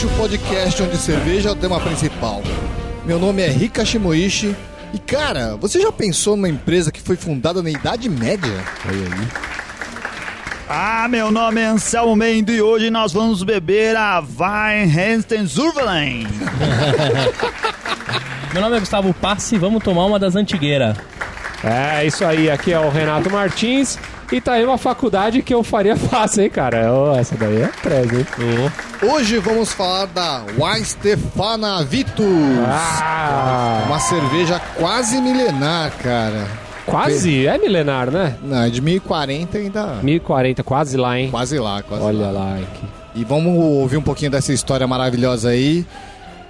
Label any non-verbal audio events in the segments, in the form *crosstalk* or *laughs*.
Beercast, o podcast onde cerveja é o tema principal. Meu nome é Rika Shimoishi e cara, você já pensou numa empresa que foi fundada na Idade Média? Olha aí. Ah, meu nome é Anselmo Mendo e hoje nós vamos beber a Weinhensten Zurvelen. *laughs* Meu nome é Gustavo Passi, vamos tomar uma das antigueiras. É, isso aí, aqui é o Renato Martins e tá aí uma faculdade que eu faria *laughs* fácil, hein, cara? Oh, essa daí é presa, hein? Hoje vamos falar da Weinstefana Vitus. Ah, Uma cerveja quase milenar, cara. quase, é milenar, né? Não, é de 1040 ainda. 1040, quase lá, hein? Quase lá, quase Olha lá. lá, aqui. E vamos ouvir um pouquinho dessa história maravilhosa aí.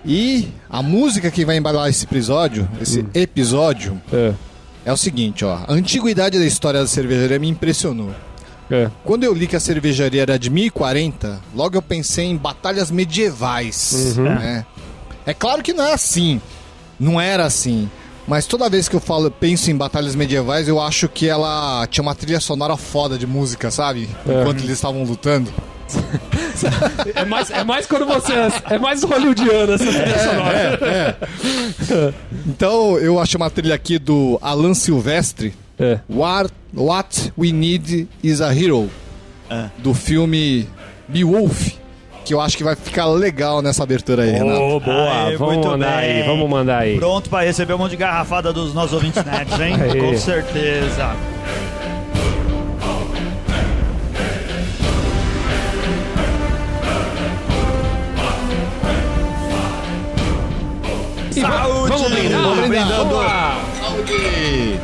E a música que vai embalar esse episódio, esse episódio, É, é o seguinte, ó. A antiguidade da história da cervejaria me impressionou. é. Quando eu li que a cervejaria era de 1040, logo eu pensei em batalhas medievais. né? É claro que não é assim. Não era assim. Mas toda vez que eu falo, penso em batalhas medievais, eu acho que ela tinha uma trilha sonora foda de música, sabe? Enquanto eles estavam lutando. É mais, é mais quando você. É mais hollywoodiano essa trilha sonora. Então eu achei uma trilha aqui do Alan Silvestre. É. What, What We Need Is a Hero. Do filme Beowulf. Que eu acho que vai ficar legal nessa abertura aí, Renato. Ô, boa, Aê, vamos muito mandar bem. aí, vamos mandar aí. Pronto pra receber um monte de garrafada dos nossos ouvintes nerds, hein? *laughs* Aê. Com certeza. Va- Saúde! Vamos brindar? Vamos brindar. Vamos lá. Saúde!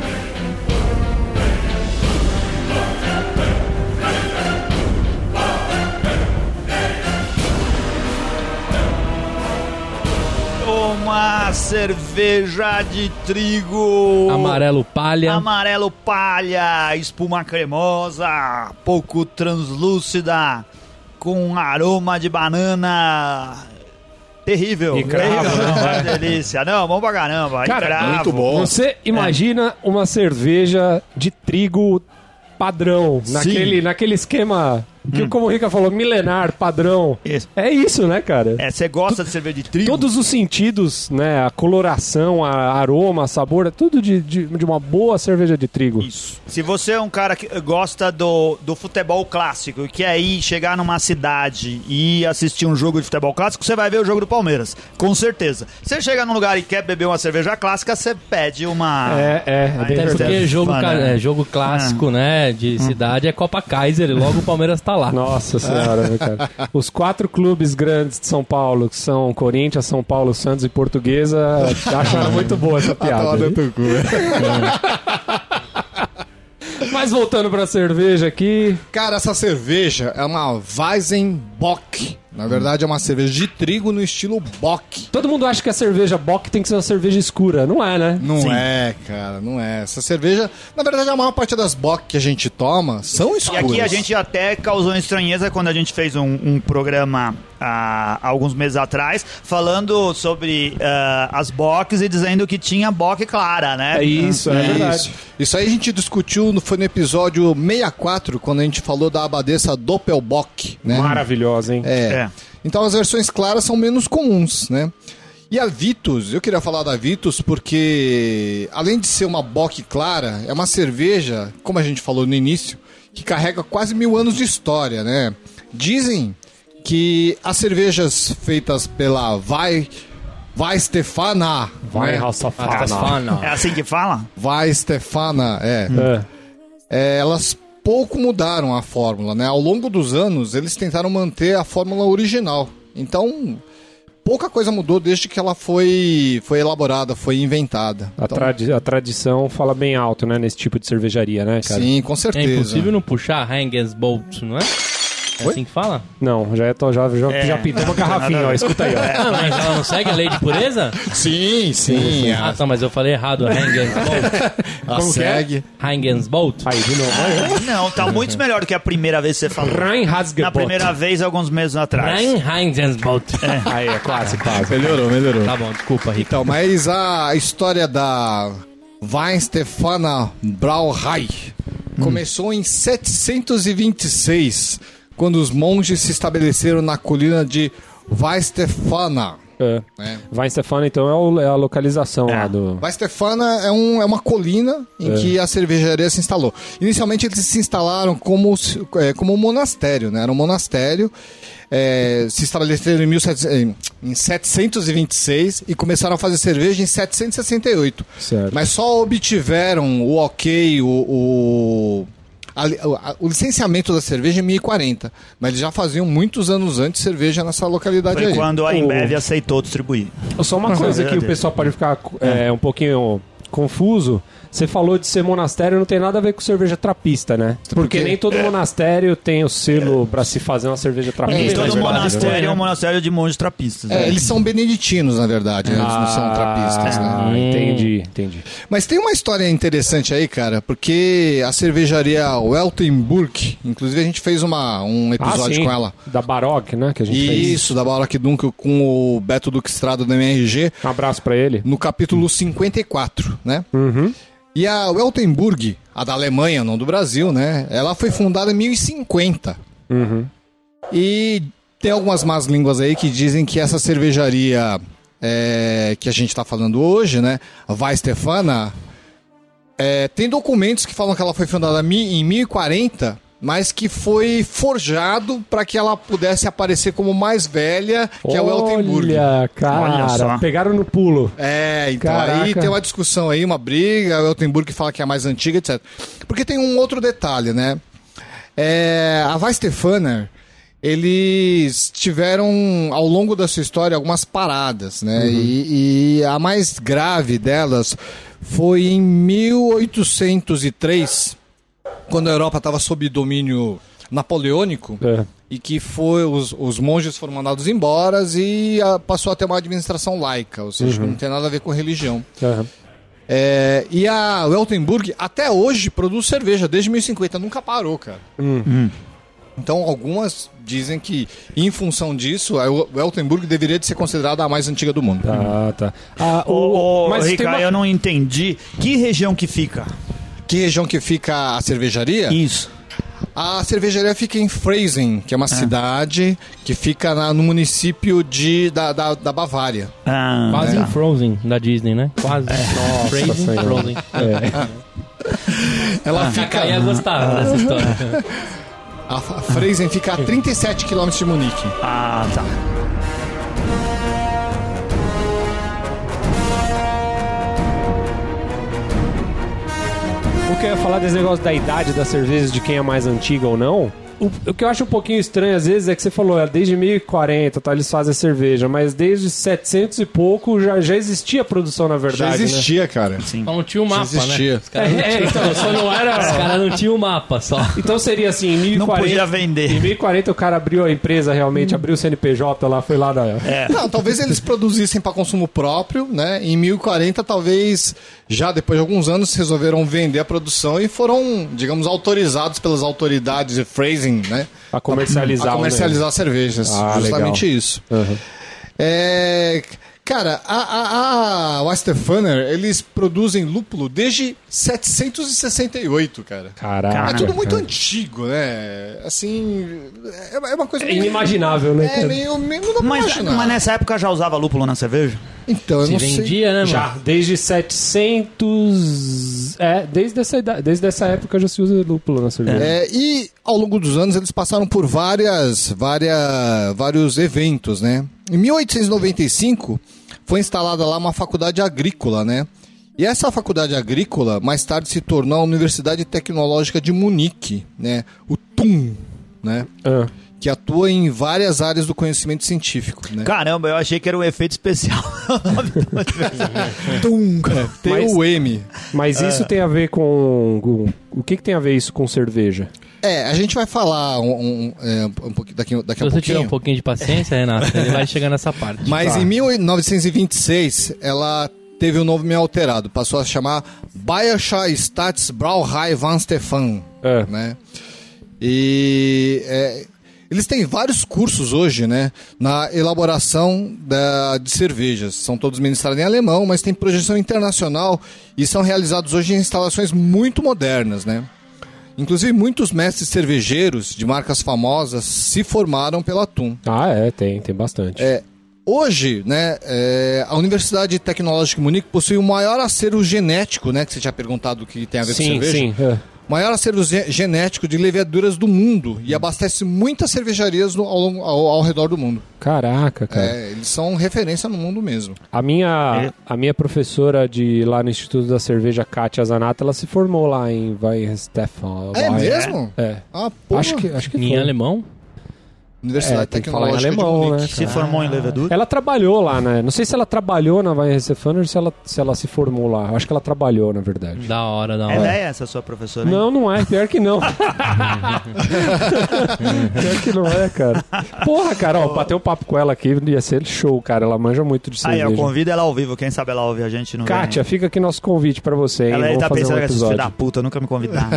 Uma cerveja de trigo. Amarelo palha. Amarelo palha, espuma cremosa, pouco translúcida, com aroma de banana. Terrível. E cravo, Terrível, não, *laughs* uma é. delícia. Não, bom pra caramba. Cara, cravo. muito bom. Você imagina uma cerveja de trigo padrão, naquele, naquele esquema que, como o Rica falou, milenar, padrão. Isso. É isso, né, cara? É, você gosta de cerveja de trigo? Todos os sentidos, né? A coloração, a aroma, sabor, é tudo de, de, de uma boa cerveja de trigo. Isso. Se você é um cara que gosta do, do futebol clássico e quer ir chegar numa cidade e assistir um jogo de futebol clássico, você vai ver o jogo do Palmeiras, com certeza. Você chega num lugar e quer beber uma cerveja clássica, você pede uma. É, é, é bem Até porque jogo, ca- é, jogo clássico, né, de cidade é Copa Kaiser e logo o Palmeiras tá lá. Nossa senhora, né, cara? Os quatro clubes grandes de São Paulo, que são Corinthians, São Paulo, Santos e Portuguesa, acharam muito boa essa piada. dentro do cu. *laughs* Mas voltando pra cerveja aqui, Cara, essa cerveja é uma Weizenbock. Na verdade, é uma cerveja de trigo no estilo Bock. todo mundo acha que a cerveja Bock tem que ser uma cerveja escura. Não é, né? Não Sim. é, cara, não é. Essa cerveja, na verdade, a maior parte das Bock que a gente toma são E escuras. aqui a gente até causou estranheza quando a gente fez um, um programa há alguns meses atrás, falando sobre ah, as box e dizendo que tinha bock clara, né? É isso, é, Isso. verdade. Isso aí a gente discutiu, no- foi no episódio 64, quando a gente falou da abadesa Doppelbock, né? Maravilhosa, hein? É. É. Então as versões claras são menos comuns, né? E a Vitus, eu queria falar da Vitus porque, além de ser uma bock clara, é uma cerveja, como a gente falou no início, que carrega quase mil anos de história, né? Dizem que as cervejas feitas pela Vai, Vai Stefana, Vai, né? Ralsafana. Fana. É assim que fala? Vai Stefana, é. É. É, elas pouco mudaram a fórmula, né? Ao longo dos anos, eles tentaram manter a fórmula original. Então, pouca coisa mudou desde que ela foi, foi elaborada, foi inventada. A, Então, tradi- a tradição fala bem alto, né? Nesse tipo de cervejaria, né, cara? sim, com É certeza. impossível não puxar Bolt, não é? É Oi? assim que fala? Não, já, é, tô- já, já, É. já pintou uma garrafinha, ó. Escuta aí, ó. Ah, mas ela não segue a lei de pureza? Sim, sim. Ah, tá, mas eu falei errado. Bolt. *laughs* a como é? segue. Bolt. Aí, de novo. Aí, Não, tá muito melhor do que a primeira vez que você falou. Na primeira vez, alguns meses atrás. Bolt. Aí, é clássico, clássico. Melhorou, melhorou. Tá bom, desculpa, Rico. Então, mas a história da Weinstefana Brauerei começou em 726, quando os monges se estabeleceram na colina de Weistefana. É. Né? Vai Stefano, então, é, o- é a localização lá do. Weistefana é, um, é uma colina em É. que a cervejaria se instalou. Inicialmente eles se instalaram como, é, como um monastério, né? Era um monastério. é, se estabeleceram em, 1700 em 726 e começaram a fazer cerveja em 768. Certo. Mas só obtiveram o ok, o, o, a a- o licenciamento da cerveja em 1040. Mas eles já faziam muitos anos antes cerveja nessa localidade Foi aí. quando a O- Embev aceitou distribuir. Só uma coisa que o pessoal pode ficar é, um pouquinho confuso. Você falou de ser monastério, não tem nada a ver com cerveja trapista, né? Porque quê? nem todo monastério tem o selo pra se fazer uma cerveja trapista. É, todo mas verdade, monastério é um monastério de monges trapistas. É, né? eles são beneditinos, na verdade, né? eles não são trapistas, né? Ah, entendi, entendi. Mas tem uma história interessante aí, cara, porque a cervejaria Weltenburg, inclusive a gente fez uma, um episódio ah, sim. com ela. Da Baroque, né? Que a gente fez. Isso, da Baroque Dunkel com o Beto Duque Estrada do MRG, Um abraço pra ele. no capítulo 54, né? Uhum. E a Weltenburg, a da Alemanha, não do Brasil, né? Ela foi fundada em 1050. Uhum. E tem algumas más línguas aí que dizem que essa cervejaria é, que a gente está falando hoje, né? A Weistefana, é, tem documentos que falam que ela foi fundada em 1040, mas que foi forjado para que ela pudesse aparecer como mais velha que a Weltenburg. Olha, cara, Olha só. pegaram no pulo. É, então aí Caraca. tem uma discussão aí, uma briga, a Weltenburg fala que é a mais antiga, etc. Porque tem um outro detalhe, né? É, a Weistefaner, eles tiveram ao longo da sua história algumas paradas, né? E, e a mais grave delas foi em 1803, quando a Europa estava sob domínio napoleônico É. e que foi os, os monges foram mandados embora e ah, passou a ter uma administração laica, ou seja, não tem nada a ver com religião. É, e a Weltenburg até hoje produz cerveja desde 1050, nunca parou, cara. Hum. Então algumas dizem que em função disso a Weltenburg deveria de ser considerada a mais antiga do mundo. Tá, tá. Ah, o, ô, mas tem Rica, uma- eu não entendi. Que região que fica? Que região que fica a cervejaria? Isso. A cervejaria fica em Freising, que é uma cidade que fica na- no município de, da, da, da Bavária. Ah, Quase É. em Frozen, da Disney, né? Quase. Frozen, Senhora. Frozen. É. Ela A fica. Ia gostar dessa história. *laughs* A a Freising fica a 37 km de Munique. ah, tá. O que eu ia falar desse negócio da idade das cervejas, de quem é mais antiga ou não. O, o que eu acho um pouquinho estranho às vezes é que você falou, é, desde 1040 tá, eles fazem cerveja, mas desde 700 e pouco já, já existia produção na Já verdade. existia, cara. Sim. Só não tinha o mapa, existia. né? Os caras Né? não, É, é, então, só não os era. caras não tinham o mapa só. Então seria assim, em 1040. Não podia Em vender. 1040 o cara abriu a empresa realmente, abriu o CNPJ lá, foi lá da. É. Não, talvez eles produzissem para consumo próprio, né? Em 1040, talvez já depois de alguns anos resolveram vender a produção e foram, digamos, autorizados pelas autoridades de phrasing, né? A comercializar A o comercializar cervejas. Ah, justamente legal. isso. Aham. É, cara, a, a, a Westerfunner, eles produzem lúpulo desde 768, cara. Caraca. É tudo muito cara. antigo, né? Assim, é é uma coisa É inimaginável, né? É meio, meio não Mas, mas nessa época já usava lúpulo na cerveja? Então, eu Se não sei. vendia, né, mano? Já, desde 700. É, desde essa, idade- desde essa época já se usa lúpulo na cerveja. É, e ao longo dos anos eles passaram por várias, várias, vários eventos, né? Em 1895 foi instalada lá uma faculdade agrícola, né? E essa faculdade agrícola mais tarde se tornou a Universidade Tecnológica de Munique, né? O TUM, né? Ah. Que atua em várias áreas do conhecimento científico, né? Caramba, eu achei que era um efeito especial. *laughs* TUM, T-U-M. Mas isso tem a ver com, com- O que, que tem a ver isso com cerveja? É, a gente vai falar um, um, é, um pouquinho, daqui, daqui Se a você tiver pouquinho. um pouquinho de paciência, Renato, ele vai chegar nessa parte. Mas Tá. em 1926, ela teve o nome meio alterado. Passou a chamar Bayerischer Staatsbrauerei Van Stefan. É. Né? E é, eles têm vários cursos hoje, né? Na elaboração da- de cervejas. São todos ministrados em alemão, mas tem projeção internacional e são realizados hoje em instalações muito modernas, né? Inclusive, muitos mestres cervejeiros de marcas famosas se formaram pela TUM. Ah, é, tem, tem bastante. É, hoje, né, é, a Universidade Tecnológica de Munique possui o maior acervo genético, né, que você tinha perguntado que tem a ver com sim, cerveja. sim. é. Maior acervo ge- genético de leveduras do mundo e abastece muitas cervejarias no- ao, ao- ao redor do mundo. Caraca, cara. É, eles são referência no mundo mesmo. A minha, É. a minha professora de lá no Instituto da Cerveja, Kátia Zanata, ela se formou lá em Weihenstephan. É mesmo? É. Ah, porra. Acho que, acho que Em foi. alemão? Universidade É, tem que falar em Tecnológica alemão, de Munique. né? Se formou em levedura. Ela trabalhou lá, né? Não sei se ela trabalhou na Weihenstephan ou se ela, se ela se formou lá. Eu acho que ela trabalhou, na verdade. Da hora, da É hora. velha essa sua professora? hein? Não, não é. Pior que não. *laughs* Pior que não é, cara. Porra, cara, ó, bater um papo com ela aqui ia ser show, cara. Ela manja muito de Aí, cerveja. eu convido ela ao vivo. Quem sabe ela ouve a gente no Kátia, fica aqui nosso convite pra você, hein? Ela aí Vamos tá fazer pensando um que filha da puta nunca me convidaram.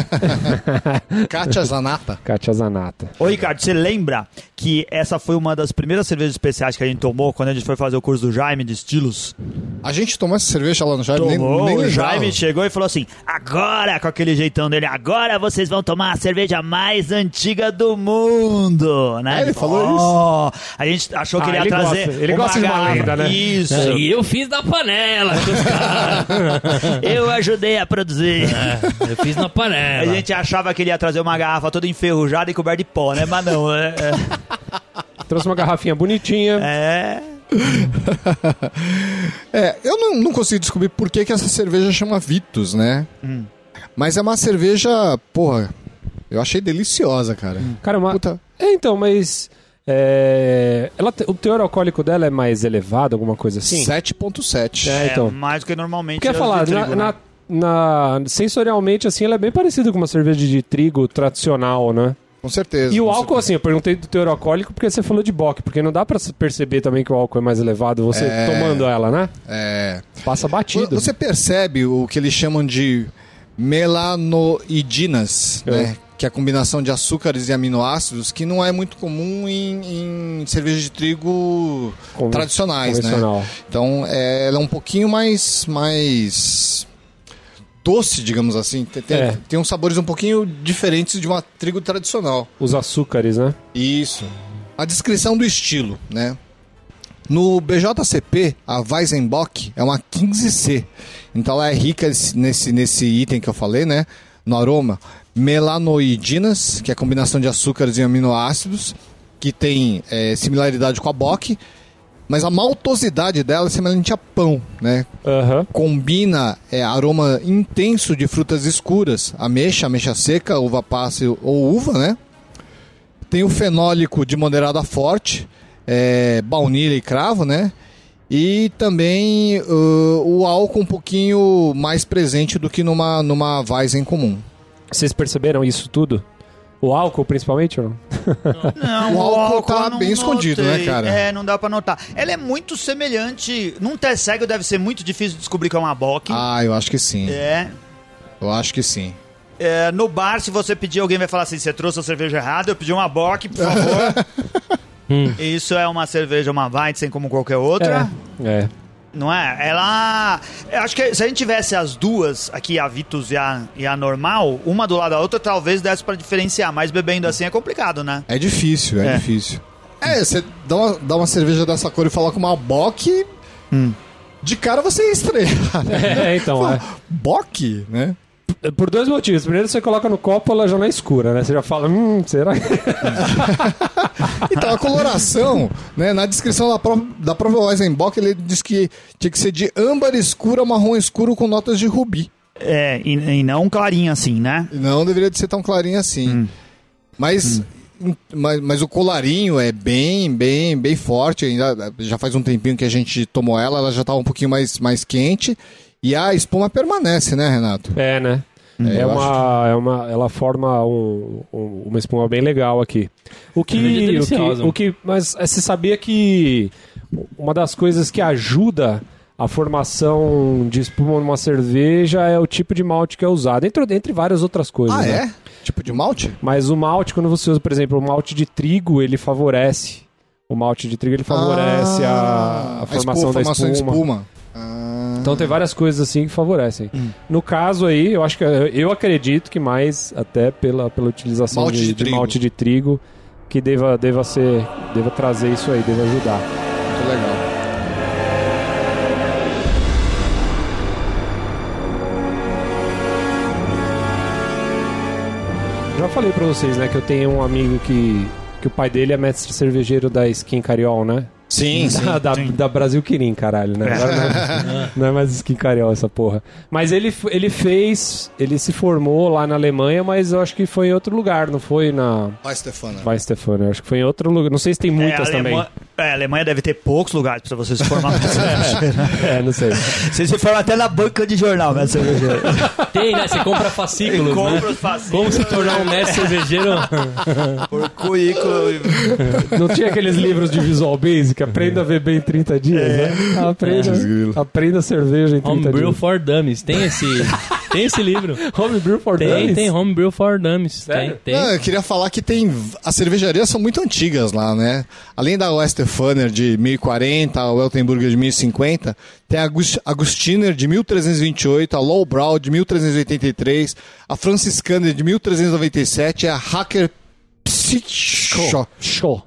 *laughs* Kátia Zanata. Kátia Zanata. Ô, Ricardo, você lembra que essa foi uma das primeiras cervejas especiais que a gente tomou quando a gente foi fazer o curso do Jaime de estilos? A gente tomou essa cerveja lá no Jaime, nem, Tomou, nem o lembrava. Jaime chegou e falou assim: agora, com aquele jeitão dele, agora vocês vão tomar a cerveja mais antiga do mundo, né? Ah, ele falou isso? A gente achou que Ah, ele ia ele trazer. gosta- ele uma gosta de uma lenda, né? Isso. E eu fiz na panela. *laughs* Eu ajudei a produzir. eu fiz na A panela. gente achava que ele ia trazer uma garrafa toda enferrujada e coberta de pó, né? Mas não, é. Trouxe uma garrafinha bonitinha. é... *laughs* É, eu não, não consigo descobrir por que, que essa cerveja chama Vitus, né? Hum. Mas é uma cerveja, porra, eu achei deliciosa, cara. Cara, uma... Puta, É, então, mas... é, Ela, te- o teor alcoólico dela é mais elevado, alguma coisa assim? 7.7. É, então. mais do que normalmente. Quer as falar, de na, trigo, né? na- na- sensorialmente, assim, ela é bem parecida com uma cerveja de trigo tradicional, né? Com certeza. E o álcool, assim, eu perguntei do teor alcoólico porque você falou de bock, porque não dá pra se perceber também que o álcool é mais elevado, você É. tomando ela, né? É. Passa batido. Você percebe o que eles chamam de melanoidinas, É. né? Que é a combinação de açúcares e aminoácidos que não é muito comum em, em cerveja de trigo Conven- tradicionais, né? Então, é, ela é um pouquinho mais, mais doce, digamos assim. Tem, tem, É. tem uns sabores um pouquinho diferentes de uma trigo tradicional. Os açúcares, né? Isso. A descrição do estilo, né? No BJCP, a Weizenbock é uma 15C. Então ela é rica nesse- nesse, nesse item que eu falei, né? No aroma. Melanoidinas, que é a combinação de açúcares e aminoácidos, que tem é, similaridade com a Bock, mas a maltosidade dela é semelhante a pão, né? Aham. combina é, aroma intenso de frutas escuras, ameixa, ameixa seca, uva passa ou uva, né? Tem o fenólico de moderada forte, é, baunilha e cravo, né? E também uh, o álcool um pouquinho mais presente do que numa, numa Weizen comum. Vocês perceberam isso tudo? O álcool, principalmente, ou não? Não, O álcool tá eu não bem escondido, né, cara? É, não dá pra notar. Ela é muito semelhante. Num teste cego deve ser muito difícil descobrir que é uma bock. Ah, eu acho que sim. É. Eu acho que sim. É, no bar, se você pedir, alguém vai falar assim: você trouxe a cerveja errada, eu pedi uma bock, por favor. *laughs* Isso é uma cerveja, uma Weizen como qualquer outra. É. Não é? Ela. Eu acho que se a gente tivesse as duas aqui, a Vitus e a, e a normal, uma do lado da outra, talvez desse pra diferenciar. Mas bebendo assim é complicado, né? É difícil, é, É. difícil. É, você dá uma, dá uma cerveja dessa cor e falar com uma Bock, de cara você ia estranhar. né? *laughs* É, então, é. Bock, né? Por dois motivos. Primeiro, você coloca no copo, ela já não é escura, né? Você já fala, hum, será que... *laughs* Então, a coloração, né, na descrição da, pró da própria Weizenbock, ele diz que tinha que ser de âmbar escuro a marrom escuro com notas de rubi. É, e, e não clarinho assim, né? Não deveria de ser tão clarinho assim. Mas, mas, mas o colarinho é bem, bem, bem forte. Ainda já faz um tempinho que a gente tomou ela, ela já estava um pouquinho mais, mais quente. E a espuma permanece, né, Renato? É, né? É, eu uma, é uma, ela forma um- um- uma espuma bem legal aqui. O que, Cerveja o que, o que, mas é, você sabia que uma das coisas que ajuda a formação de espuma numa cerveja é o tipo de malte que é usado, entre, entre várias outras coisas. Ah, né? é? Tipo de malte? Mas o malte, quando você usa, por exemplo, o malte de trigo, ele favorece. O malte de trigo ele favorece Ah, a, a formação espuma- da formação espuma. de espuma. Ah, Então tem várias coisas assim que favorecem. No caso aí, eu acho que eu acredito que mais até pela, pela utilização Malte de, de de trigo. malte de trigo que deva, deva ser, deva trazer isso aí, deva ajudar. Muito legal. Já falei pra vocês, né, que eu tenho um amigo que que o pai dele é mestre cervejeiro da Skin Cariol, né? Sim, sim. Da, da, da Brasil Quirim, caralho, né? Agora não, *laughs* é, não é mais Skin Cariol essa porra. Mas ele, ele fez, ele se formou lá na Alemanha, mas eu acho que foi em outro lugar, não foi na Vai, Stefana. Vai Stefano, eu acho que foi em outro lugar. Não sei se tem muitas é, também. É, a Alemanha deve ter poucos lugares pra você se formar *laughs* cervejeiro. É, não sei. Você se forma até na banca de jornal, mestre cervejeiro. *laughs* Tem, né? Você compra fascículos, Compra né? os fascículos. Como se tornar um mestre cervejeiro. *laughs* Por currículo. Não tinha aqueles livros de Visual Basic? Aprenda a beber em 30 dias, né? Aprenda, aprenda cerveja em 30 Homebrew dias. for Dummies. Tem esse, tem esse livro. *laughs* Homebrew for Tem, Dummies? tem Homebrew for Dummies. Sério? Tem, tem. Não, eu queria falar que tem. As cervejarias são muito antigas lá, né? Além da Westefaner de 1040, a Weltenburger de 1050, tem a Agust- Agustiner de 1328, a Lowbrow de 1383, a Franciscaner de 1397 e a Hacker Psycho Show.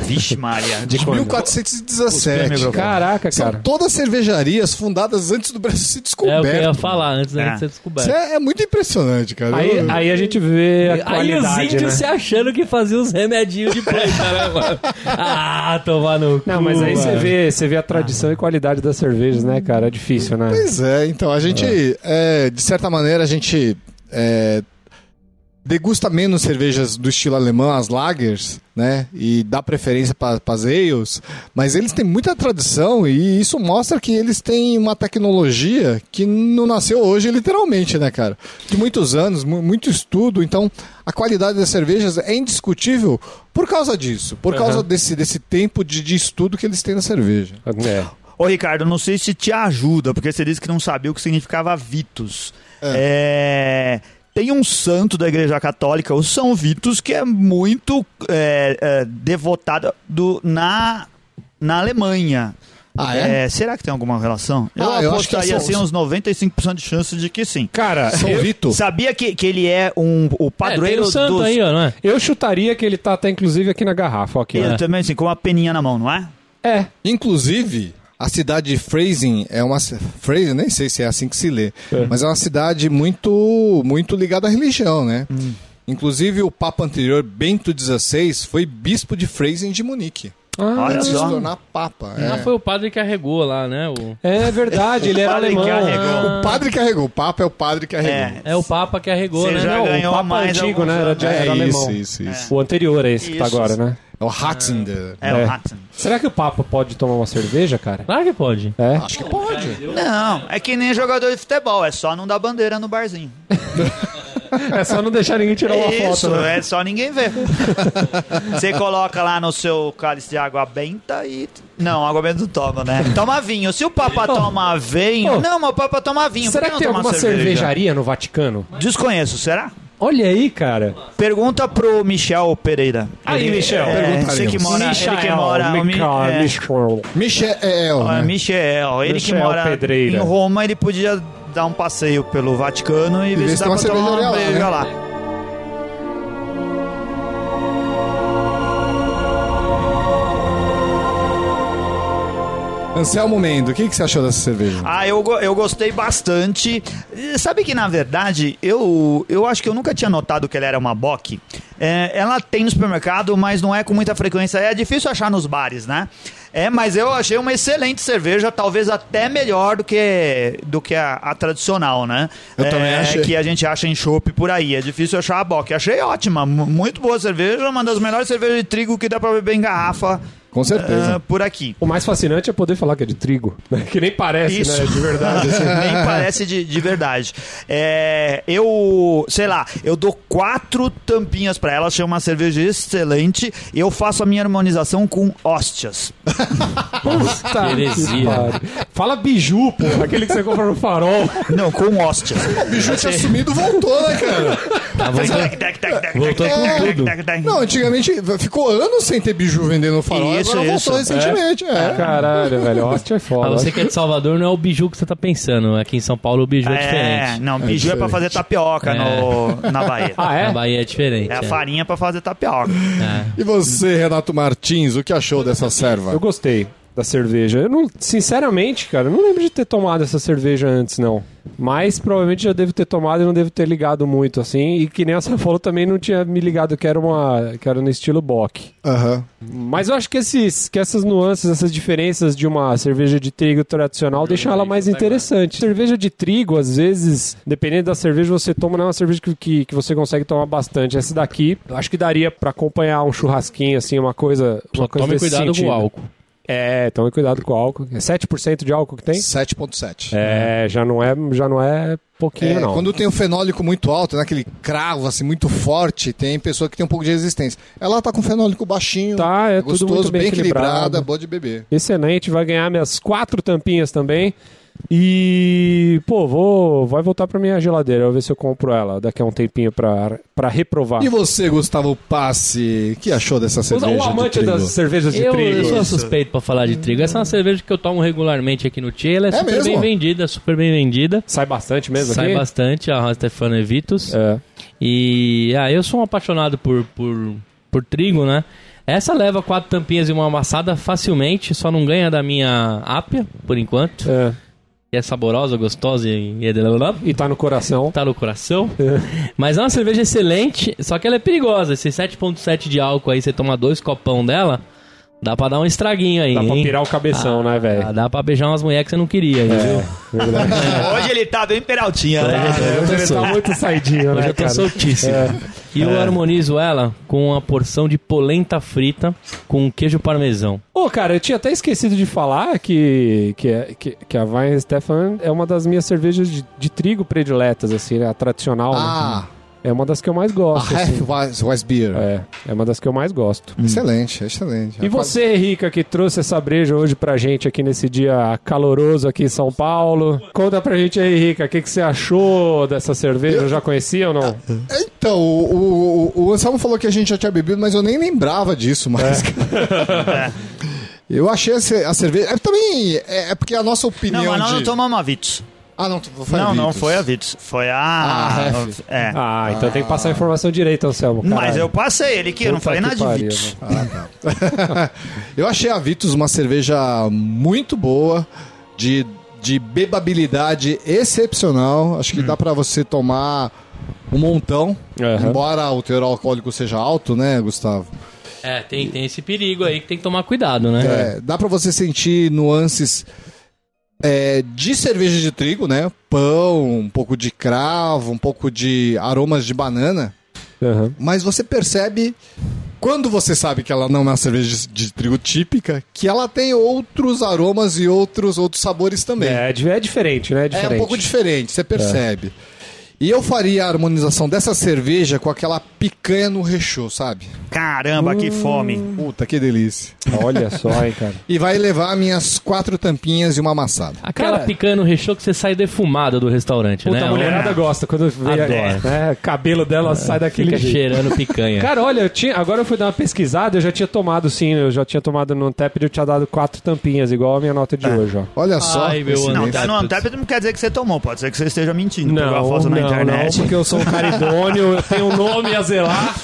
Vixe, *laughs* Maria. de quando? 1417. Caraca, São cara. todas cervejarias fundadas antes do Brasil ser É o que eu ia descoberto. falar antes da É. gente ser Isso descoberto. é, é muito impressionante, cara. Aí, Eu- aí a gente vê a Aí os qualidade, índios né? se achando que faziam os remedinhos de planta, né, mano? *laughs* Ah, tomar no cu, Não, mas aí você vê, você vê a tradição e qualidade das cervejas, né, cara? É difícil, né? Pois é, então a gente, é, de certa maneira, a gente é, degusta menos cervejas do estilo alemão, as lagers, né? E dá preferência para as ales, mas eles têm muita tradição e isso mostra que eles têm uma tecnologia que não nasceu hoje, literalmente, né, cara? De muitos anos, mu- muito estudo, então a qualidade das cervejas é indiscutível por causa disso, por causa desse, desse tempo de, de estudo que eles têm na cerveja. É. Ô, Ricardo, não sei se te ajuda, porque você disse que não sabia o que significava Vitus. É, Tem um santo da Igreja Católica, o São Vitus, que é muito é, é, devotado do, na, na Alemanha. Ah, é? será que tem alguma relação? Ah, eu acho que apostaria é assim uns 95% de chance de que sim. Cara, São eu, Vito. Sabia que, que ele é um, o É, tem padroeiro o santo dos... aí, ó, não é? eu chutaria que ele tá até inclusive aqui na garrafa, aqui. Ele ó. também, assim, com uma peninha na mão, não é? É. Inclusive, a cidade de Freising é uma Freising, nem sei se é assim que se lê, É. mas é uma cidade muito muito ligada à religião, né? Hum. Inclusive o papa anterior, Bento XVI, foi bispo de Freising de Munique. Ah, Antes de se tornar papa. Ah, É. foi o padre que arregou lá, né? O... é verdade, ele *laughs* era padre alemão. que arregou. O padre carregou, o papa é o padre que carregou. É o Papa que arregou, Você né? já Não, ganhou o Papa mais antigo, né? Era, de- era É alemão. isso, isso, isso. O anterior é esse que tá Isso. agora, né? É o Ratzinger. É, É. o Hudson. Será que o Papa pode tomar uma cerveja, cara? Claro que pode. É. Acho que pode. Não, é que nem jogador de futebol, é só não dar bandeira no barzinho. *laughs* É só não deixar ninguém tirar uma Isso, foto, né? é só ninguém ver. *laughs* Você coloca lá no seu cálice de água benta e. Não, água benta não toma, né? Toma vinho. Se o Papa toma vinho. Oh. Não, mas o Papa toma vinho. Será por que tem não tomar alguma cerveja? cervejaria no Vaticano? Desconheço, será? Olha aí, cara. Pergunta pro Michel Pereira. Aí, Michel. É, Perguntaremos. você que mora, ele que mora. o Mi- Michael, é, Michael. Michel, ó, né? Michel, ele que Michel mora Pedreira. em Roma, ele podia dar um passeio pelo Vaticano e ver se se dá pra tomar uma lá, né? lá. Anselmo Mendo, o que, que você achou dessa cerveja? Ah, eu, eu gostei bastante. Eh, Sabe que, na verdade, eu, eu acho que eu nunca tinha notado que ela era uma bock. É, ela tem no supermercado, mas não é com muita frequência. É difícil achar nos bares, né? É, mas eu achei uma excelente cerveja, talvez até melhor do que, do que a, a tradicional, né? Eu É, também achei. Que a gente acha em chopp por aí. É difícil achar a bock. Achei ótima, mu- muito boa cerveja, uma das melhores cervejas de trigo que dá pra beber em garrafa. Com certeza. ah, por aqui. O mais fascinante é poder falar que é de trigo, *laughs* né? Que nem parece, Isso. né? De verdade. assim. *laughs* Nem parece de, de verdade. É, eu, sei lá, eu dou quatro tampinhas pra ela, achei uma cerveja excelente. E eu faço a minha harmonização com hóstias. *laughs* Puta Heresia. Fala biju, pô. Aquele que você compra no farol. Não, com hóstias. O bicho tinha sumido voltou, né, cara? Voltou, com tudo. Não, antigamente ficou anos sem ter biju vendendo farol, Isso, agora isso. voltou recentemente. É. Caralho, velho. Austin é foda. você que é de Salvador, não é o biju que você tá pensando. Aqui em São Paulo o biju é, É, diferente. não, biju é, pra fazer tapioca no, na Bahia. Ah, Na é? Bahia é diferente. É a é. farinha pra fazer tapioca. É. E você, Renato Martins, o que achou dessa Eu serva? gostei da cerveja. Eu não, sinceramente, cara, eu não lembro de ter tomado essa cerveja antes, não. Mas provavelmente já devo ter tomado e não devo ter ligado muito, assim. E que nem a Sam falou, também não tinha me ligado que era uma. que era no estilo Bock. Aham. Mas eu acho que, esses, que essas nuances, essas diferenças de uma cerveja de trigo tradicional deixam ela mais interessante. Cerveja de trigo, às vezes, dependendo da cerveja, você toma, não é uma cerveja que, que, que você consegue tomar bastante. Essa daqui, eu acho que daria pra acompanhar um churrasquinho, assim, uma coisa. Só Uma coisa tome cuidado sentido. com o álcool. É, tome cuidado com o álcool. É 7% de álcool que tem? 7.7. É, já não é, já não é pouquinho, É, não. quando tem um fenólico muito alto, né, aquele cravo assim muito forte, tem pessoa que tem um pouco de resistência. Ela tá com fenólico baixinho, Tá, é tudo gostoso, muito bem equilibrada, equilibrado. boa de beber. Excelente, vai ganhar minhas quatro tampinhas também. E, pô, vou, vai voltar pra minha geladeira. Eu vou ver se eu compro ela daqui a um tempinho pra, pra reprovar. E você, Gustavo Passe, o que achou dessa cerveja o amante de trigo? das cervejas de Eu, trigo. eu sou suspeito pra falar de trigo. Essa é uma cerveja que eu tomo regularmente aqui no Tia. Ela é, É super mesmo? bem vendida, super bem vendida. Sai bastante mesmo Sai aqui? bastante, a Stefano Evitus. É. E ah, eu sou um apaixonado por, por, por trigo, né? Essa leva quatro tampinhas e uma amassada facilmente, só não ganha da minha ápia, por enquanto. É. É saborosa, gostosa e, e E tá no coração. tá no coração. *laughs* Mas é uma cerveja excelente, só que ela é perigosa. Esse 7.7 de álcool aí, você toma dois copão dela, dá pra dar um estraguinho aí, Dá pra hein? pirar o cabeção, né, Ah, velho? dá pra beijar umas mulheres que você não queria, É. viu? Verdade. *laughs* Hoje ele tá bem peraltinha, né? Hoje eu Ele tá muito saidinho, Hoje né, eu tô cara? soltíssimo. É. E eu harmonizo ela com uma porção de polenta frita com queijo parmesão. Ô, cara, eu tinha até esquecido de falar que, que, é- que, que a Stefan é uma das minhas cervejas de, de trigo prediletas, assim, né? A tradicional. né? Ah, É uma das que eu mais a gosto. assim. Half Beer. É, é uma das que eu mais gosto. Excelente, excelente. E você, Rica, que trouxe essa breja hoje pra gente aqui nesse dia caloroso aqui em São Paulo. Conta pra gente aí, Rica, o que, que você achou dessa cerveja? Já conhecia ou não? Então, o, o, o Anselmo falou que a gente já tinha bebido, mas eu nem lembrava disso mais. É. *laughs* Eu achei a, ce- a cerveja. É, também é, é porque a nossa opinião. Não, mas nós de... não tomamos a Vitus. Ah, não, foi a não, não foi a Vitus. Foi a. Ah, é. Ah, então tem que passar a informação direita, Anselmo. Mas caralho. eu passei ele aqui, eu não falei que nada de Vitus. mano. *laughs* Eu achei a Vitus uma cerveja muito boa, de, de bebabilidade excepcional. Acho que dá pra você tomar um montão. Aham. Embora o teor alcoólico seja alto, né, Gustavo? É, tem, tem esse perigo aí que tem que tomar cuidado, né? É, dá pra você sentir nuances é, de cerveja de trigo, né? Pão, um pouco de cravo, um pouco de aromas de banana. Aham. Mas você percebe, quando você sabe que ela não é uma cerveja de, de trigo típica, que ela tem outros aromas e outros, outros sabores também. É, di- é diferente, né? É É diferente. um pouco diferente, você percebe. E eu faria a harmonização dessa cerveja com aquela picanha no rechô, sabe? Caramba, que fome. Puta, que delícia. Olha só, hein, cara. *laughs* E vai levar minhas quatro tampinhas e uma amassada. Aquela Cara- picanha no rechô que você sai defumada do restaurante, Puta, né? a mulherada É. gosta quando vê Adoro. *laughs* é, né, cabelo dela sai daquele Fica jeito. cheirando picanha. *laughs* Cara, olha, eu tinha, agora eu fui dar uma pesquisada, eu já tinha tomado sim, eu já tinha tomado no Antep e eu tinha dado quatro tampinhas, igual a minha nota de hoje, ó. Olha só. Ai, meu Não, tá no Antep não quer dizer que você tomou, pode ser que você esteja mentindo. pegou a foto na não, internet. não, porque eu sou um cara idôneo, eu tenho um nome a zelar,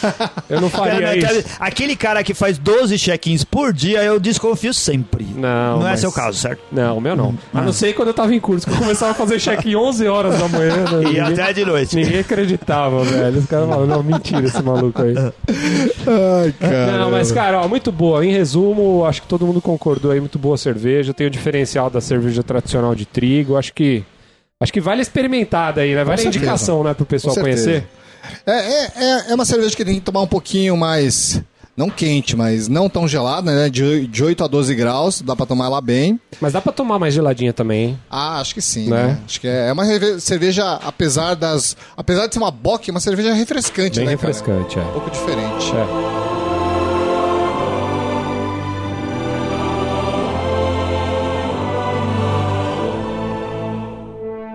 eu não faria não, isso. Aquele cara que faz 12 check-ins por dia, eu desconfio sempre. Não, Não é mas- seu caso, certo? Não, o meu não. A não ser quando eu tava em curso, que eu começava a fazer check-in 11 horas da manhã. né? E Ninguém- até de noite. Ninguém acreditava, velho. Os caras falavam, não, mentira esse maluco aí. Ai, cara. Não, mas, cara, ó, muito boa. Em resumo, acho que todo mundo concordou aí, muito boa cerveja. Tem o diferencial da cerveja tradicional de trigo. Acho que. Acho que vale experimentar daí, né? Vale a indicação, né, pro pessoal conhecer. É, é, é, é uma cerveja que tem que tomar um pouquinho mais. Não quente, mas não tão gelada, né? De, de 8 a 12 graus, dá pra tomar ela bem. Mas dá pra tomar mais geladinha também, hein? Ah, acho que sim, Né? né? Acho que é é uma cerveja, apesar das. Apesar de ser uma bock, é uma cerveja refrescante, Bem né? cara? refrescante, Um pouco diferente. é.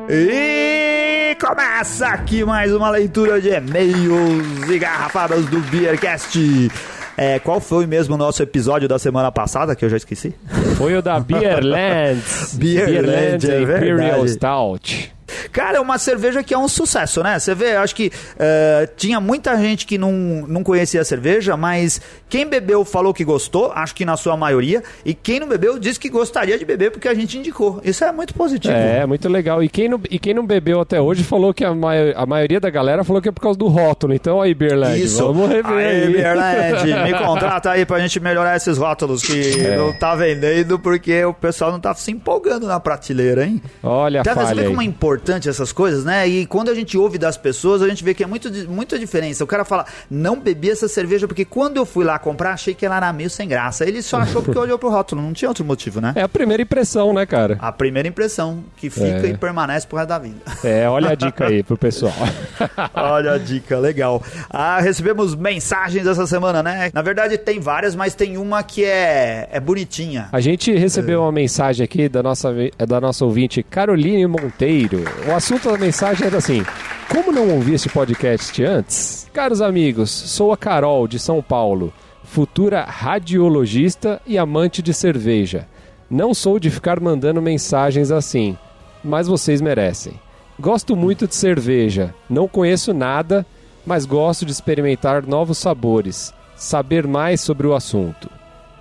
E começa aqui mais uma leitura de e-mails e garrafadas do Beercast. É, qual foi mesmo o nosso episódio da semana passada, que eu já esqueci? Foi o da *laughs* Beerlands. Beerland, é Imperial verdade. Stout. Cara, é uma cerveja que é um sucesso, né? Você vê, acho que eh, tinha muita gente que não, não conhecia a cerveja, mas quem bebeu falou que gostou, acho que na sua maioria, e quem não bebeu disse que gostaria de beber porque a gente indicou. Isso é muito positivo. É, muito legal. E quem não, e quem não bebeu até hoje falou que a, mai- a maioria da galera falou que é por causa do rótulo. Então aí, Beerland, Isso. vamos rever Aí, aí. *laughs* Me contrata aí pra gente melhorar esses rótulos que É. não tá vendendo porque o pessoal não tá se empolgando na prateleira, hein? Olha você falha é aí. Importante essas coisas, né? E quando a gente ouve das pessoas, a gente vê que é muito, muita diferença. O cara fala, não bebi essa cerveja porque quando eu fui lá comprar, achei que ela era meio sem graça. Ele só achou porque olhou pro rótulo, não tinha outro motivo, né? É a primeira impressão, né, cara? A primeira impressão que fica É. e permanece pro resto da vida. É, olha a dica aí pro pessoal. *laughs* Olha a dica, legal. Ah, recebemos mensagens essa semana, né? Na verdade, tem várias, mas tem uma que é, é bonitinha. A gente recebeu uma mensagem aqui da nossa, da nossa ouvinte Caroline Monteiro. O assunto da mensagem era assim: Como não ouvi esse podcast antes? Caros amigos, sou a Carol de São Paulo, futura radiologista e amante de cerveja. Não sou de ficar mandando mensagens assim, mas vocês merecem. Gosto muito de cerveja, não conheço nada, mas gosto de experimentar novos sabores, saber mais sobre o assunto.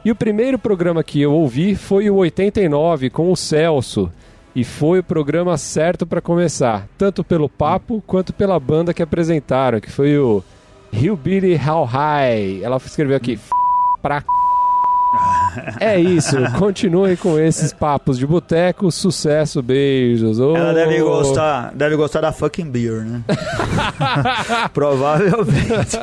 E o primeiro programa que eu ouvi foi o 89 com o Celso. E foi o programa certo para começar, tanto pelo papo quanto pela banda que apresentaram, que foi o Hillbilly How High. Ela escreveu aqui, "F- pra c***". É isso, continuem com esses papos de boteco, sucesso, beijos. Ela Ô. deve gostar, deve gostar da fucking beer, né? *laughs* Provavelmente.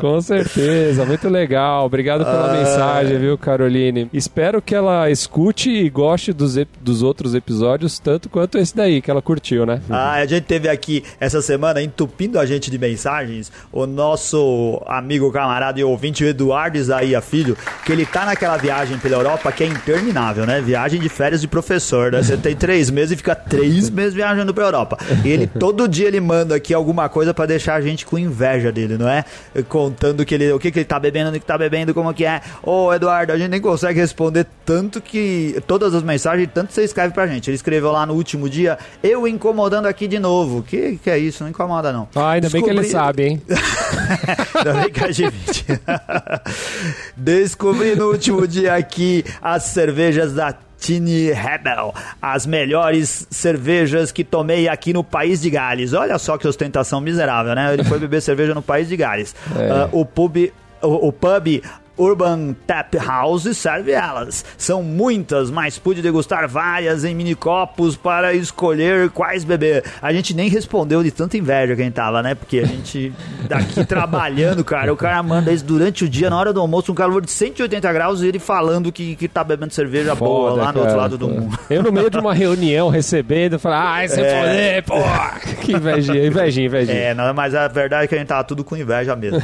Com certeza, muito legal. Obrigado pela Ah. mensagem, viu, Caroline? Espero que ela escute e goste dos, dos outros episódios tanto quanto esse daí, que ela curtiu, né? Ah, a gente teve aqui essa semana, entupindo a gente de mensagens, o nosso amigo, camarada e ouvinte, o Eduardo Isaías Filho, que ele tá naquela viagem pela Europa que é interminável, né? Viagem de férias de professor, né? Você tem três meses e fica três meses viajando pra Europa. E ele, todo dia, ele manda aqui alguma coisa pra deixar a gente com inveja dele, não é? Contando que ele, o que, que ele tá bebendo, o que tá bebendo, como que é. Ô, Eduardo, a gente nem consegue responder tanto que... Todas as mensagens, tanto você escreve pra gente. Ele escreveu lá no último dia, eu incomodando aqui de novo. Que que é isso? Não incomoda, não. Ah, ainda bem que ele Descobri- sabe, hein? *laughs* Ainda bem que a gente... *laughs* Descobri no último dia aqui as cervejas da Tiny Rebel, as melhores cervejas que tomei aqui no país de Gales. Olha só que ostentação miserável, né? Ele foi beber cerveja no país de Gales. É. Ah, o pub, o, o pub Urban Tap House serve elas. São muitas, mas pude degustar várias em mini copos para escolher quais beber. A gente nem respondeu de tanta inveja que a gente tava, né? Porque a gente daqui *laughs* trabalhando, cara, o cara manda isso durante o dia, na hora do almoço, um calor de 180 graus e ele falando que, que tá bebendo cerveja boa Foda, lá no outro cara, lado do mundo. Eu no meio de uma *laughs* reunião recebendo, falar, ai, você É. foder, pô! *laughs* Que invejinha, invejinha, invejinha. É, não, mas a verdade é que a gente tava tudo com inveja mesmo.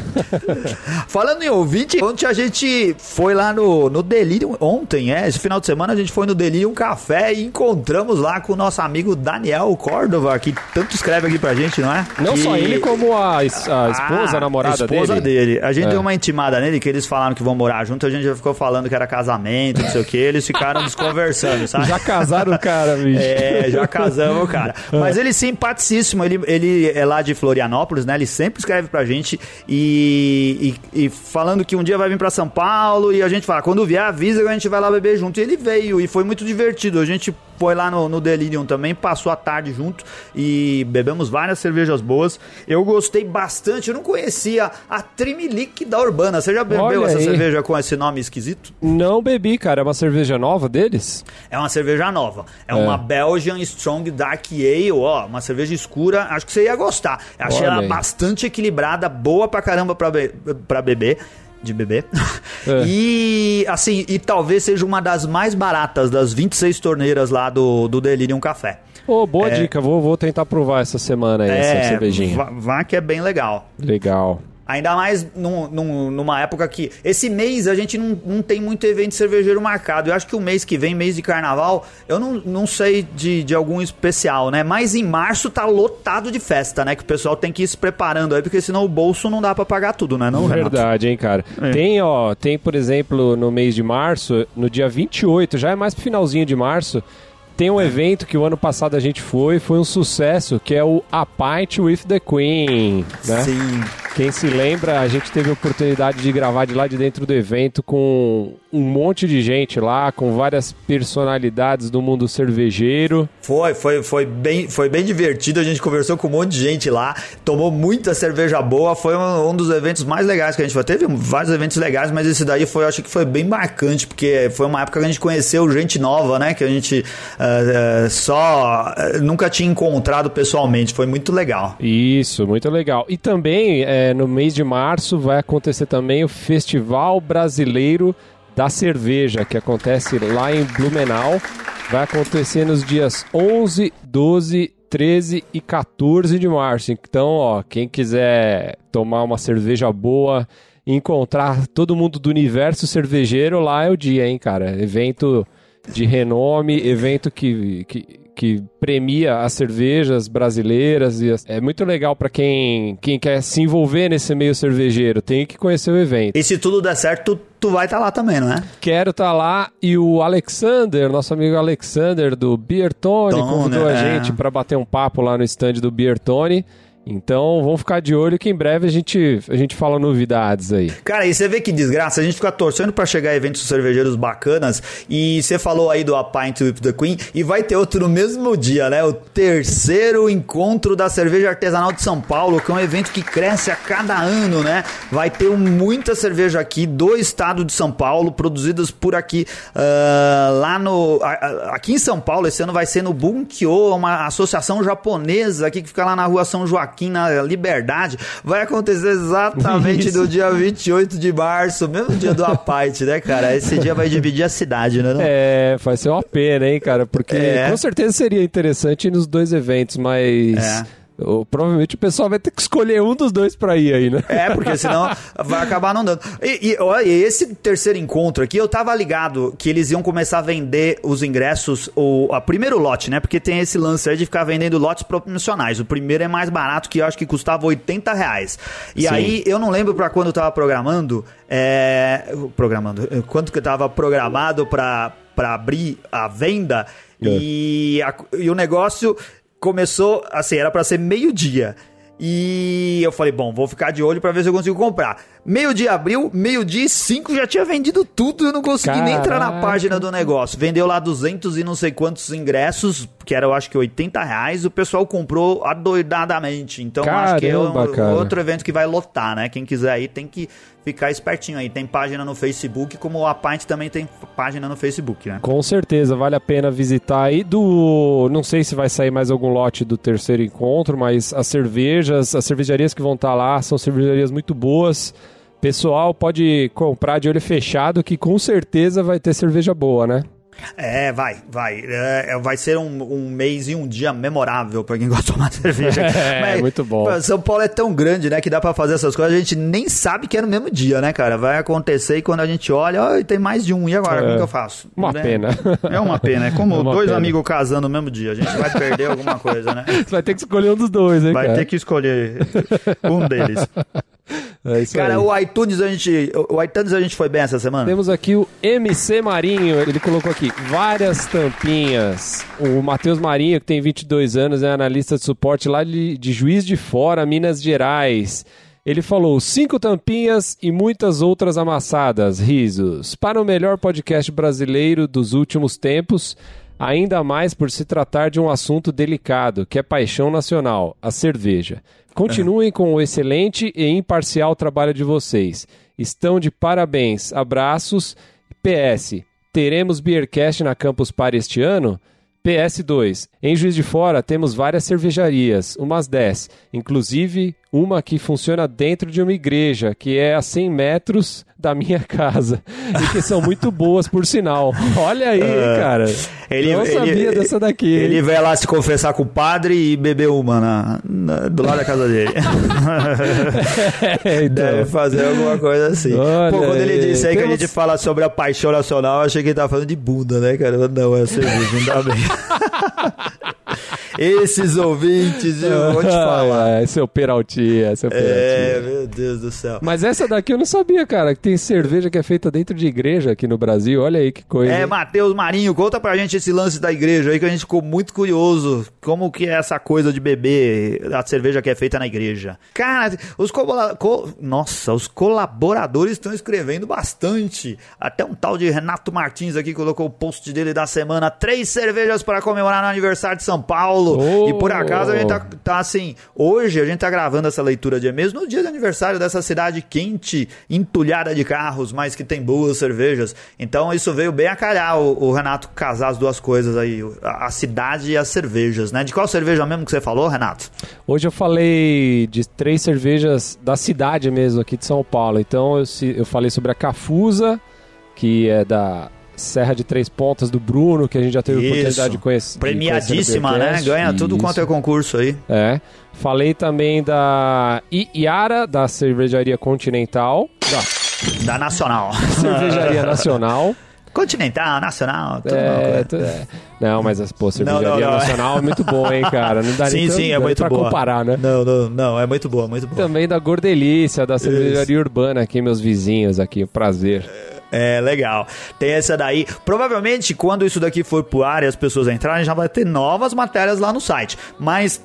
Falando em ouvinte, ontem a gente foi lá no, no Delirium, ontem, é, esse final de semana a gente foi no Delirium Café e encontramos lá com o nosso amigo Daniel Córdova, que tanto escreve aqui pra gente, não é? Não Que- só ele, como a, a esposa, Ah, a namorada esposa dele. dele. A gente É. deu uma intimada nele, que eles falaram que vão morar junto, a gente já ficou falando que era casamento, não sei o que, eles ficaram desconversando, sabe? Já casaram o cara, *laughs* bicho. É, já casamos, cara. *laughs* Mas ele é simpaticíssimo, ele, ele é lá de Florianópolis, né? Ele sempre escreve pra gente e, e, e falando que um dia vai vir pra São Paulo e a gente fala, quando vier, avisa que a gente vai lá beber junto. E ele veio e foi muito divertido. A gente foi lá no, no Delirium também, passou a tarde junto e bebemos várias cervejas boas. Eu gostei bastante, eu não conhecia a Trimilique da Urbana. Você já bebeu Olha essa aí. cerveja com esse nome esquisito? Não bebi, cara. É uma cerveja nova deles? É uma cerveja nova. É, uma Belgian Strong Dark Ale, ó, uma cerveja escura. Acho que você ia gostar. Eu Achei Olha ela aí. bastante equilibrada, boa pra caramba pra, be pra beber. De beber. *laughs* É. E assim, e talvez seja uma das mais baratas das 26 torneiras lá do, do Delirium Café. Ô, boa dica. Vou, vou tentar provar essa semana aí, essa cervejinha. vá, vá que é bem legal. Legal. Ainda mais num, num- numa época que. Esse mês a gente não, não tem muito evento cervejeiro marcado. Eu acho que o mês que vem, mês de carnaval, eu não, não sei de, de algum especial, né? Mas em março tá lotado de festa, né? Que o pessoal tem que ir se preparando aí, porque senão o bolso não dá pra pagar tudo, né? Não, Renato? Verdade, hein, cara. É. Tem, ó, tem, por exemplo, no mês de março, no dia 28, já é mais pro finalzinho de março, tem um evento que o ano passado a gente foi, foi um sucesso, que é o A Pint with the Queen, né? Sim. Quem se lembra, a gente teve a oportunidade de gravar de lá de dentro do evento com um monte de gente lá, com várias personalidades do mundo cervejeiro. Foi, foi, foi, bem, foi bem divertido. A gente conversou com um monte de gente lá, tomou muita cerveja boa. Foi um, um dos eventos mais legais que a gente foi. Teve vários eventos legais, mas esse daí foi, acho que foi bem marcante, porque foi uma época que a gente conheceu gente nova, né? Que a gente eh, só eh, nunca tinha encontrado pessoalmente. Foi muito legal. Isso, muito legal. E também, é, no mês de março, vai acontecer também o Festival Brasileiro da Cerveja, que acontece lá em Blumenau. Vai acontecer nos dias 11, 12, 13 e 14 de março. Então, ó, quem quiser tomar uma cerveja boa, encontrar todo mundo do universo cervejeiro, lá é o dia, hein, cara? Evento de renome, evento que, que, que premia as cervejas brasileiras. E as- é muito legal pra quem, quem quer se envolver nesse meio cervejeiro. Tem que conhecer o evento. E se tudo der certo, tu, vai estar lá também, não é? Quero estar lá e o Alexander, nosso amigo Alexander do Beer Tony, Tony, convidou a é. gente para bater um papo lá no stand do Beer Tony. Então vamos ficar de olho que em breve a gente, a gente fala novidades aí. Cara, e você vê que desgraça, a gente fica torcendo pra chegar eventos cervejeiros bacanas. E você falou aí do A Pint with the Queen, e vai ter outro no mesmo dia, né? O terceiro encontro da cerveja artesanal de São Paulo, que é um evento que cresce a cada ano, né? Vai ter muita cerveja aqui do estado de São Paulo, produzidas por aqui, ah, lá no. Aqui em São Paulo, esse ano vai ser no Bunkyo, uma associação japonesa aqui que fica lá na rua São Joaquim, na Liberdade. Vai acontecer exatamente Isso. no dia 28 de março, mesmo dia do Apite, né, cara? Esse dia vai dividir a cidade, né? não? É, vai ser uma pena, hein, cara? Porque É. com certeza seria interessante ir nos dois eventos, mas É. o- provavelmente o pessoal vai ter que escolher um dos dois pra ir aí, né? É, porque senão vai acabar não dando. E, e olha, esse terceiro encontro aqui, eu tava ligado que eles iam começar a vender os ingressos, o a primeiro lote, né? Porque tem esse lance aí de ficar vendendo lotes promocionais. O primeiro é mais barato, que eu acho que custava 80 reais. E Sim. aí, eu não lembro pra quando eu tava programando, é, programando, quanto que eu tava programado pra abrir a venda, e, a- e o negócio começou, assim, era pra ser meio-dia. E eu falei, bom, vou ficar de olho pra ver se eu consigo comprar. Meio-dia abriu, meio-dia e cinco já tinha vendido tudo e eu não consegui nem entrar na Caraca. página do negócio. Vendeu lá 200 e não sei quantos ingressos, que era eu acho que 80 reais, o pessoal comprou adoidadamente. Então acho que é Caramba, um- cara. outro evento que vai lotar, né? Quem quiser aí tem que ficar espertinho aí. Tem página no Facebook, como a Pint também tem página no Facebook, né? Com certeza, vale a pena visitar aí do. Não sei se vai sair mais algum lote do terceiro encontro, mas as cervejas, as cervejarias que vão estar lá são cervejarias muito boas. Pessoal pode comprar de olho fechado que com certeza vai ter cerveja boa, né? É, vai, vai. É, é, vai ser um, um mês e um dia memorável pra quem gosta de tomar *laughs* cerveja. É, muito bom. São Paulo é tão grande, né, que dá pra fazer essas coisas, a gente nem sabe que é no mesmo dia, né, cara? Vai acontecer e quando a gente olha, ó, tem mais de um, e agora? É, Como que eu faço? uma Né? pena. É uma pena, é como *laughs* É uma dois pena. amigos casando no mesmo dia, a gente vai perder alguma coisa, né? Você *laughs* vai ter que escolher um dos dois, hein, Vai cara? ter que escolher um deles. É isso Cara, aí. o iTunes a gente. O iTunes a gente foi bem essa semana? Temos aqui o MC Marinho, ele colocou aqui várias tampinhas. O Matheus Marinho, que tem 22 anos, é analista de suporte lá de, de Juiz de Fora, Minas Gerais. Ele falou cinco tampinhas e muitas outras amassadas, risos. Para o melhor podcast brasileiro dos últimos tempos, ainda mais por se tratar de um assunto delicado, que é paixão nacional, a cerveja. Continuem com o excelente e imparcial trabalho de vocês. Estão de parabéns. Abraços. PS. Teremos Beercast na Campus Party este ano? PS2. Em Juiz de Fora temos várias cervejarias, umas 10, inclusive uma que funciona dentro de uma igreja, que é a 100 metros da minha casa. *laughs* E que são muito boas, por sinal. Olha aí, cara. Ele, Não sabia ele- dessa daqui. Ele vai lá se confessar com o padre e beber uma na, na- do lado da casa dele. É, *laughs* então. Deve fazer alguma coisa assim. Olha Pô, quando ele aí. disse aí que a gente fala sobre a paixão nacional, eu achei que ele tava falando de bunda, né, cara? Não, é cerveja, ainda bem. *laughs* Esses ouvintes, eu *laughs* vou te falar. Ah, seu Peraltinha, seu É, Peraltinha. meu Deus do céu. Mas essa daqui eu não sabia, cara, que tem cerveja que é feita dentro de igreja aqui no Brasil. Olha aí que coisa. É? Matheus Marinho, conta pra gente esse lance da igreja aí que a gente ficou muito curioso. Como que é essa coisa de beber a cerveja que é feita na igreja? Cara, os cola- co- Nossa, os colaboradores estão escrevendo bastante. Até um tal de Renato Martins aqui colocou o post dele da semana. Três cervejas para comemorar no aniversário de São Paulo. Oh! E por acaso a gente tá, tá assim. Hoje a gente tá gravando essa leitura de e-mails no dia de aniversário dessa cidade quente, entulhada de carros, mas que tem boas cervejas. Então isso veio bem a calhar o, o Renato casar as duas coisas aí, a, a cidade e as cervejas, né? De qual cerveja mesmo que você falou, Renato? Hoje eu falei de três cervejas da cidade mesmo, aqui de São Paulo. Então eu, eu falei sobre a Cafusa, que é da Serra de Três Pontas do Bruno, que a gente já teve a Isso. oportunidade de conhecer. de Premiadíssima, conhecer no né? Ganha tudo Isso. quanto é concurso aí. É. Falei também da Iara, da Cervejaria Continental. Da Da Nacional. *laughs* Cervejaria Nacional. Continental, Nacional, tudo É, tu- é. Não, mas as pô, Cervejaria não, não. Nacional é muito bom, hein, cara. Não dá Sim, nem sim, não é muito pra boa. comparar, né? Não, não, não, é muito boa, muito boa. Também da Gordelícia, da Cervejaria Urbana aqui, meus vizinhos aqui. Prazer. É, legal. Tem essa daí. Provavelmente, quando isso daqui for pro ar e as pessoas entrarem, já vai ter novas matérias lá no site. Mas.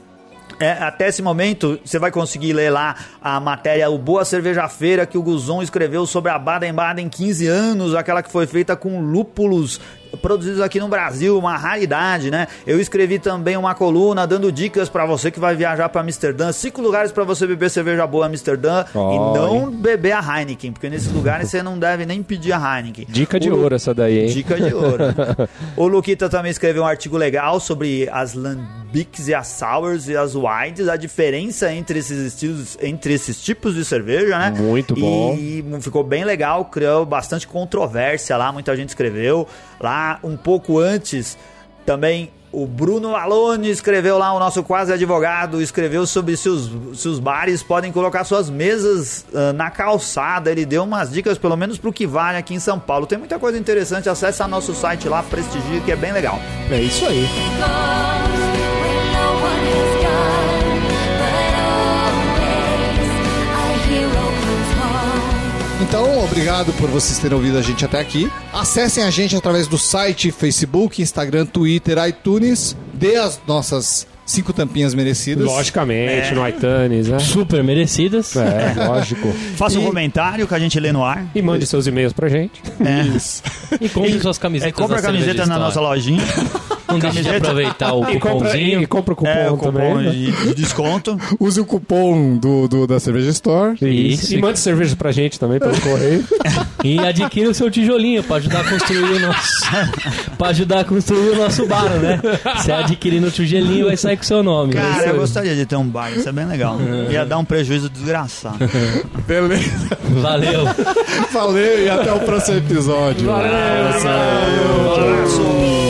é, até esse momento, você vai conseguir ler lá a matéria O Boa Cerveja Feira que o Guzon escreveu sobre a Baden-Baden 15 anos, aquela que foi feita com lúpulos produzidos aqui no Brasil, uma raridade, né? Eu escrevi também uma coluna dando dicas pra você que vai viajar pra Amsterdã, cinco lugares pra você beber cerveja boa em Amsterdã e Ó, não beber a Heineken, porque nesses lugares você não deve nem pedir a Heineken. Dica de Lu- ouro essa daí, hein? Dica de ouro. *laughs* o Luquita também escreveu um artigo legal sobre as lambics e as sours e as whites, a diferença entre esses estilos, entre esses tipos de cerveja, né? Muito bom. E ficou bem legal, criou bastante controvérsia lá, muita gente escreveu. Lá um pouco antes também o Bruno Alone escreveu lá, o nosso quase advogado, escreveu sobre se os, se os bares podem colocar suas mesas ah, na calçada. Ele deu umas dicas, pelo menos pro que vale aqui em São Paulo. Tem muita coisa interessante, acesse nosso site lá, prestigia, que é bem legal. É isso aí. Então, obrigado por vocês terem ouvido a gente até aqui. Acessem a gente através do site, Facebook, Instagram, Twitter, iTunes. Dê as nossas cinco tampinhas merecidas. Logicamente, no iTunes, né? Super merecidas. É, lógico. *laughs* Faça um E- comentário que a gente lê no ar. E mande seus e-mails pra gente. E compre suas É, camisetas compra da a camiseta na nossa lojinha. *laughs* Não deixe de aproveitar o E compra, cupomzinho. e compra o cupom É, o cupom também. né? de, de desconto. *laughs* Use o cupom do, do- da Cerveja Store. Isso. Isso. E mande cerveja pra gente também pelo correio. E adquira o seu tijolinho pra ajudar a construir o nosso. pra ajudar a construir o nosso bar, né? Você adquirindo o tijolinho vai sair com o seu nome. Cara, É isso eu gostaria de ter um bar, isso é bem legal. *laughs* Ia dar um prejuízo desgraçado. *laughs* Beleza. Valeu. Valeu e até o próximo episódio. Valeu, Um abraço!